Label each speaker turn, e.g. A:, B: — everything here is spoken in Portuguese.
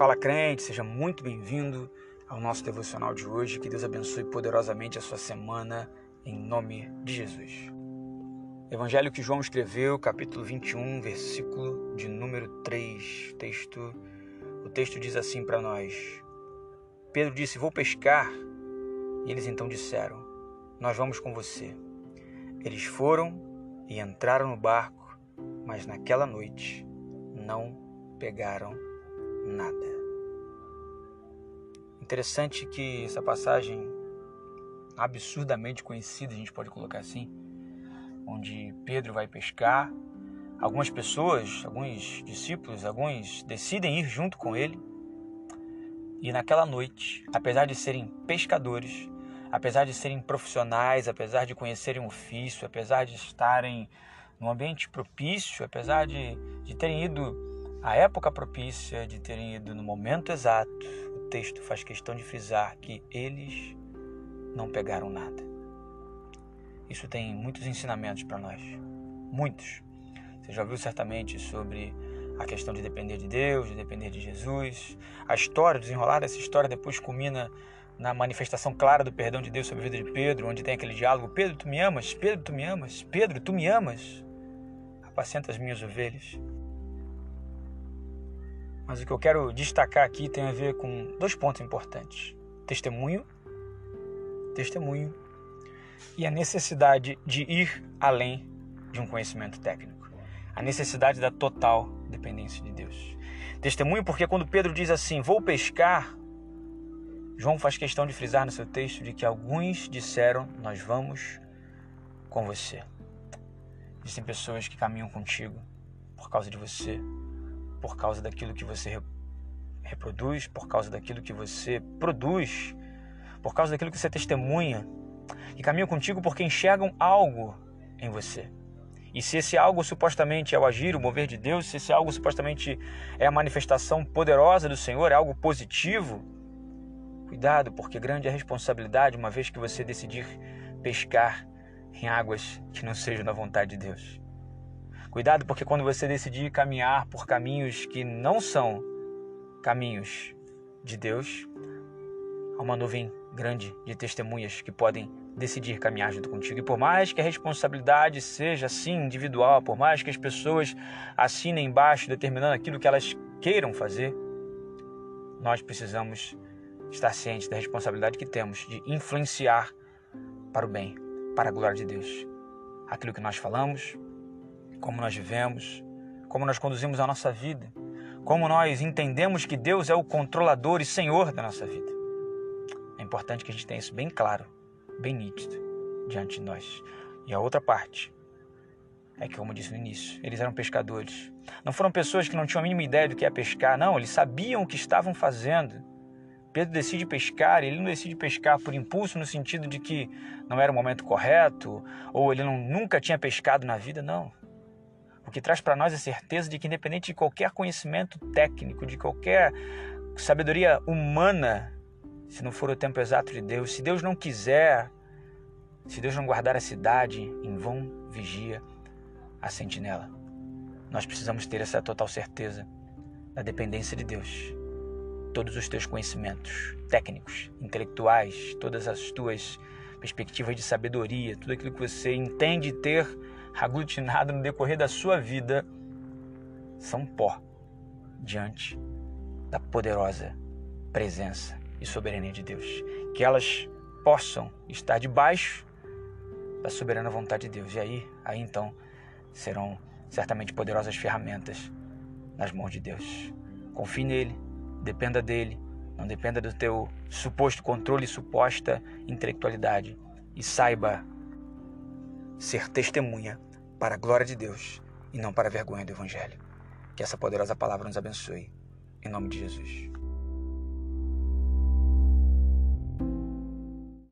A: Fala crente, seja muito bem-vindo ao nosso devocional de hoje. Que Deus abençoe poderosamente a sua semana, em nome de Jesus. Evangelho que João escreveu, capítulo 21, versículo de número 3. Texto, o texto diz assim para nós: Pedro disse: Vou pescar. E eles então disseram: Nós vamos com você. Eles foram e entraram no barco, mas naquela noite não pegaram nada. Interessante que essa passagem absurdamente conhecida, a gente pode colocar assim, onde Pedro vai pescar, algumas pessoas, alguns discípulos, alguns decidem ir junto com ele. E naquela noite, apesar de serem pescadores, apesar de serem profissionais, apesar de conhecerem o ofício, apesar de estarem num ambiente propício, apesar de, de terem ido a época propícia de terem ido no momento exato, o texto faz questão de frisar que eles não pegaram nada. Isso tem muitos ensinamentos para nós. Muitos. Você já ouviu certamente sobre a questão de depender de Deus, de depender de Jesus. A história, desenrolar dessa história depois culmina na manifestação clara do perdão de Deus sobre a vida de Pedro, onde tem aquele diálogo: Pedro, tu me amas? Pedro, tu me amas? Pedro, tu me amas? Apacenta as minhas ovelhas. Mas o que eu quero destacar aqui tem a ver com dois pontos importantes: testemunho, testemunho e a necessidade de ir além de um conhecimento técnico. A necessidade da total dependência de Deus. Testemunho porque quando Pedro diz assim: "Vou pescar", João faz questão de frisar no seu texto de que alguns disseram: "Nós vamos com você". Existem pessoas que caminham contigo por causa de você, por causa daquilo que você reproduz, por causa daquilo que você produz, por causa daquilo que você testemunha, e caminham contigo porque enxergam algo em você. E se esse algo supostamente é o agir, o mover de Deus, se esse algo supostamente é a manifestação poderosa do Senhor, é algo positivo, cuidado, porque grande é a responsabilidade uma vez que você decidir pescar em águas que não sejam da vontade de Deus. Cuidado, porque quando você decidir caminhar por caminhos que não são caminhos de Deus, há uma nuvem grande de testemunhas que podem decidir caminhar junto contigo. E por mais que a responsabilidade seja assim individual, por mais que as pessoas assinem embaixo determinando aquilo que elas queiram fazer, nós precisamos estar cientes da responsabilidade que temos de influenciar para o bem, para a glória de Deus. Aquilo que nós falamos, como nós vivemos, como nós conduzimos a nossa vida, como nós entendemos que Deus é o controlador e senhor da nossa vida. É importante que a gente tenha isso bem claro, bem nítido diante de nós. E a outra parte é que, como eu disse no início, eles eram pescadores. Não foram pessoas que não tinham a mínima ideia do que é pescar, não, eles sabiam o que estavam fazendo. Pedro decide pescar, ele não decide pescar por impulso no sentido de que não era o momento correto, ou ele não, nunca tinha pescado na vida, não o que traz para nós a certeza de que, independente de qualquer conhecimento técnico, de qualquer sabedoria humana, se não for o tempo exato de Deus, se Deus não quiser, se Deus não guardar a cidade, em vão vigia a sentinela. Nós precisamos ter essa total certeza da dependência de Deus. Todos os teus conhecimentos técnicos, intelectuais, todas as tuas perspectivas de sabedoria, tudo aquilo que você entende ter aglutinado no decorrer da sua vida são pó diante da poderosa presença e soberania de Deus. Que elas possam estar debaixo da soberana vontade de Deus. E aí, aí então, serão certamente poderosas ferramentas nas mãos de Deus. Confie nele, dependa dele, não dependa do teu suposto controle e suposta intelectualidade. E saiba ser testemunha para a glória de Deus e não para a vergonha do Evangelho. Que essa poderosa palavra nos abençoe. Em nome de Jesus.